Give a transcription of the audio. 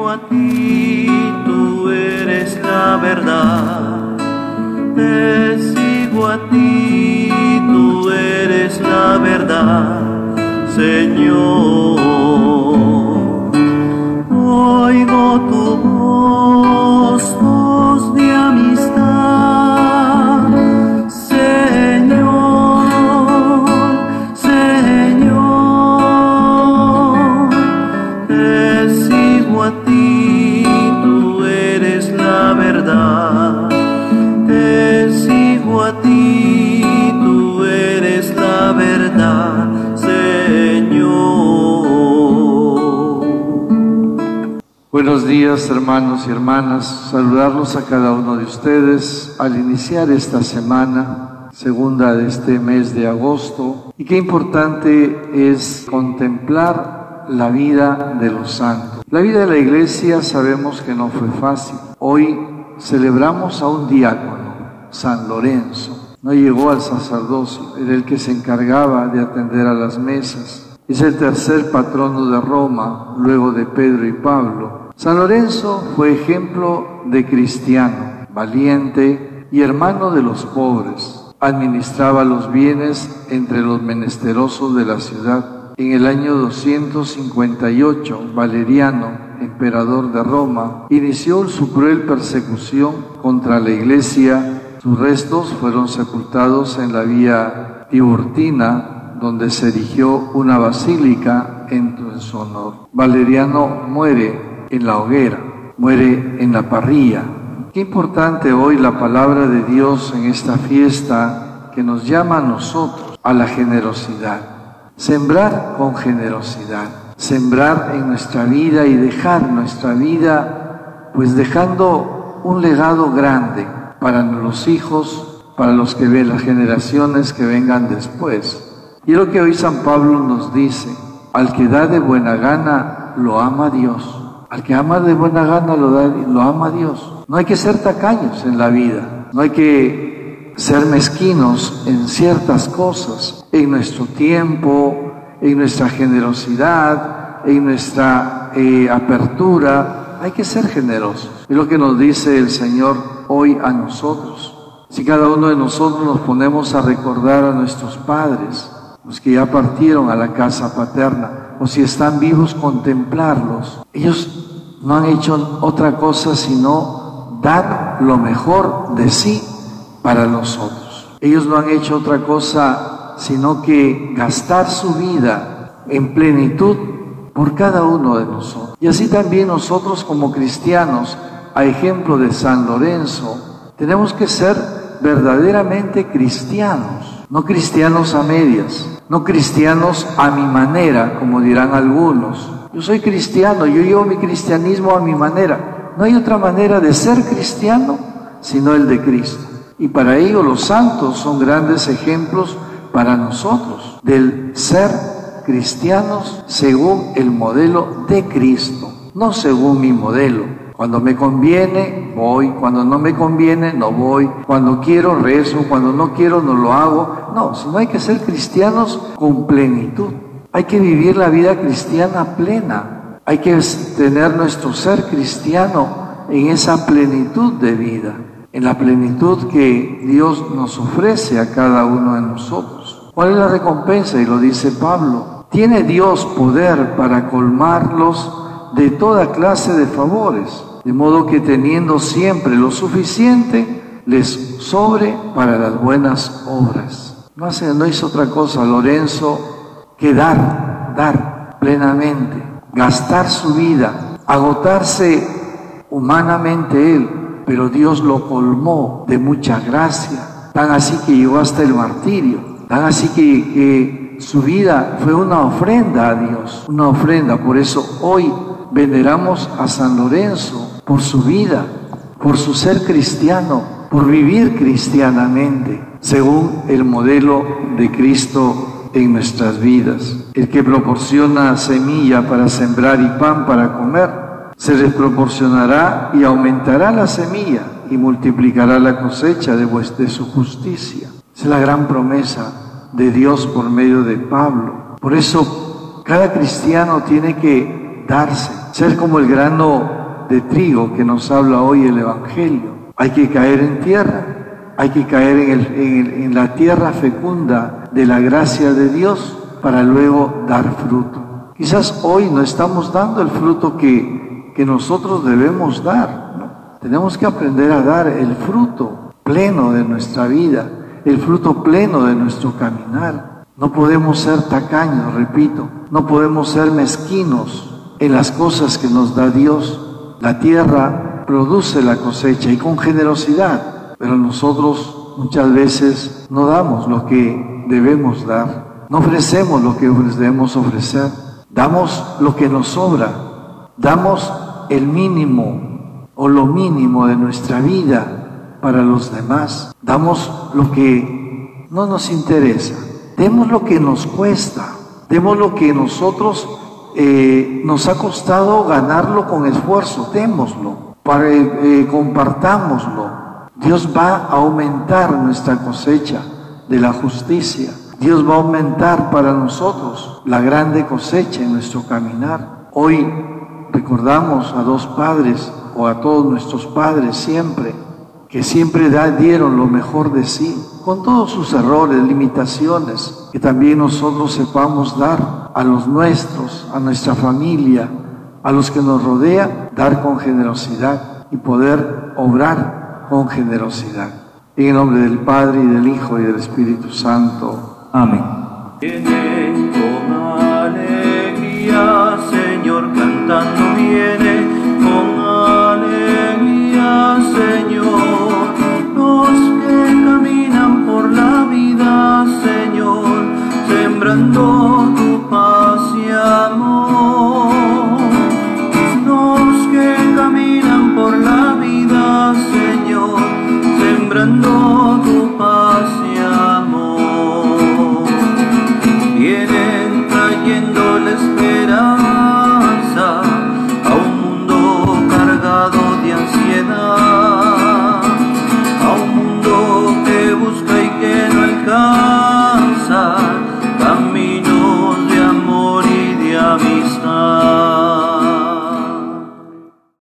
sigo a ti, tú eres la verdad. Te sigo a ti, tú eres la verdad, Señor. Buenos días hermanos y hermanas, saludarlos a cada uno de ustedes al iniciar esta semana, segunda de este mes de agosto. Y qué importante es contemplar la vida de los santos. La vida de la iglesia sabemos que no fue fácil. Hoy celebramos a un diácono, San Lorenzo. No llegó al sacerdocio, era el que se encargaba de atender a las mesas. Es el tercer patrono de Roma, luego de Pedro y Pablo. San Lorenzo fue ejemplo de cristiano, valiente y hermano de los pobres. Administraba los bienes entre los menesterosos de la ciudad. En el año 258, Valeriano, emperador de Roma, inició su cruel persecución contra la iglesia. Sus restos fueron sepultados en la vía Tiburtina, donde se erigió una basílica en su honor. Valeriano muere en la hoguera, muere en la parrilla. Qué importante hoy la palabra de Dios en esta fiesta que nos llama a nosotros a la generosidad. Sembrar con generosidad, sembrar en nuestra vida y dejar nuestra vida pues dejando un legado grande para los hijos, para los que ven las generaciones que vengan después. Y lo que hoy San Pablo nos dice, al que da de buena gana, lo ama Dios. Al que ama de buena gana, lo, da, lo ama Dios. No hay que ser tacaños en la vida, no hay que ser mezquinos en ciertas cosas, en nuestro tiempo, en nuestra generosidad, en nuestra eh, apertura. Hay que ser generosos. Es lo que nos dice el Señor hoy a nosotros. Si cada uno de nosotros nos ponemos a recordar a nuestros padres, los que ya partieron a la casa paterna, o si están vivos, contemplarlos. Ellos no han hecho otra cosa sino dar lo mejor de sí para nosotros. Ellos no han hecho otra cosa sino que gastar su vida en plenitud por cada uno de nosotros. Y así también nosotros como cristianos, a ejemplo de San Lorenzo, tenemos que ser verdaderamente cristianos, no cristianos a medias, no cristianos a mi manera, como dirán algunos. Yo soy cristiano, yo llevo mi cristianismo a mi manera. No hay otra manera de ser cristiano sino el de Cristo. Y para ello los santos son grandes ejemplos para nosotros del ser cristianos según el modelo de Cristo, no según mi modelo. Cuando me conviene, voy. Cuando no me conviene, no voy. Cuando quiero, rezo. Cuando no quiero, no lo hago. No, sino hay que ser cristianos con plenitud. Hay que vivir la vida cristiana plena. Hay que tener nuestro ser cristiano en esa plenitud de vida, en la plenitud que Dios nos ofrece a cada uno de nosotros. ¿Cuál es la recompensa? Y lo dice Pablo. Tiene Dios poder para colmarlos de toda clase de favores, de modo que teniendo siempre lo suficiente, les sobre para las buenas obras. No, hace, no hizo otra cosa Lorenzo que dar, dar plenamente, gastar su vida, agotarse humanamente él, pero Dios lo colmó de mucha gracia, tan así que llegó hasta el martirio, tan así que, que su vida fue una ofrenda a Dios, una ofrenda. Por eso hoy veneramos a San Lorenzo por su vida, por su ser cristiano, por vivir cristianamente, según el modelo de Cristo en nuestras vidas. El que proporciona semilla para sembrar y pan para comer, se les proporcionará y aumentará la semilla y multiplicará la cosecha de, de su justicia. Es la gran promesa de Dios por medio de Pablo. Por eso cada cristiano tiene que darse, ser como el grano de trigo que nos habla hoy el Evangelio. Hay que caer en tierra, hay que caer en, la tierra fecunda de la gracia de Dios para luego dar fruto. Quizás hoy no estamos dando el fruto que, que nosotros debemos dar. Tenemos que aprender a dar el fruto pleno de nuestra vida, el fruto pleno de nuestro caminar. No podemos ser tacaños, repito, no podemos ser mezquinos en las cosas que nos da Dios. La tierra produce la cosecha y con generosidad, pero nosotros muchas veces no damos lo que debemos dar. No ofrecemos lo que debemos ofrecer, damos lo que nos sobra, damos el mínimo o lo mínimo de nuestra vida para los demás, damos lo que no nos interesa, demos lo que nos cuesta, demos lo que nosotros eh, nos ha costado ganarlo con esfuerzo, démoslo, para, eh, compartámoslo. Dios va a aumentar nuestra cosecha de la justicia. Dios va a aumentar para nosotros la grande cosecha en nuestro caminar. Hoy recordamos a dos padres o a todos nuestros padres siempre, que siempre dieron lo mejor de sí, con todos sus errores, limitaciones, que también nosotros sepamos dar a los nuestros, a nuestra familia, a los que nos rodean, dar con generosidad y poder obrar con generosidad. En el nombre del Padre y del Hijo y del Espíritu Santo. Amén. Con alegría, Señor, cantando viene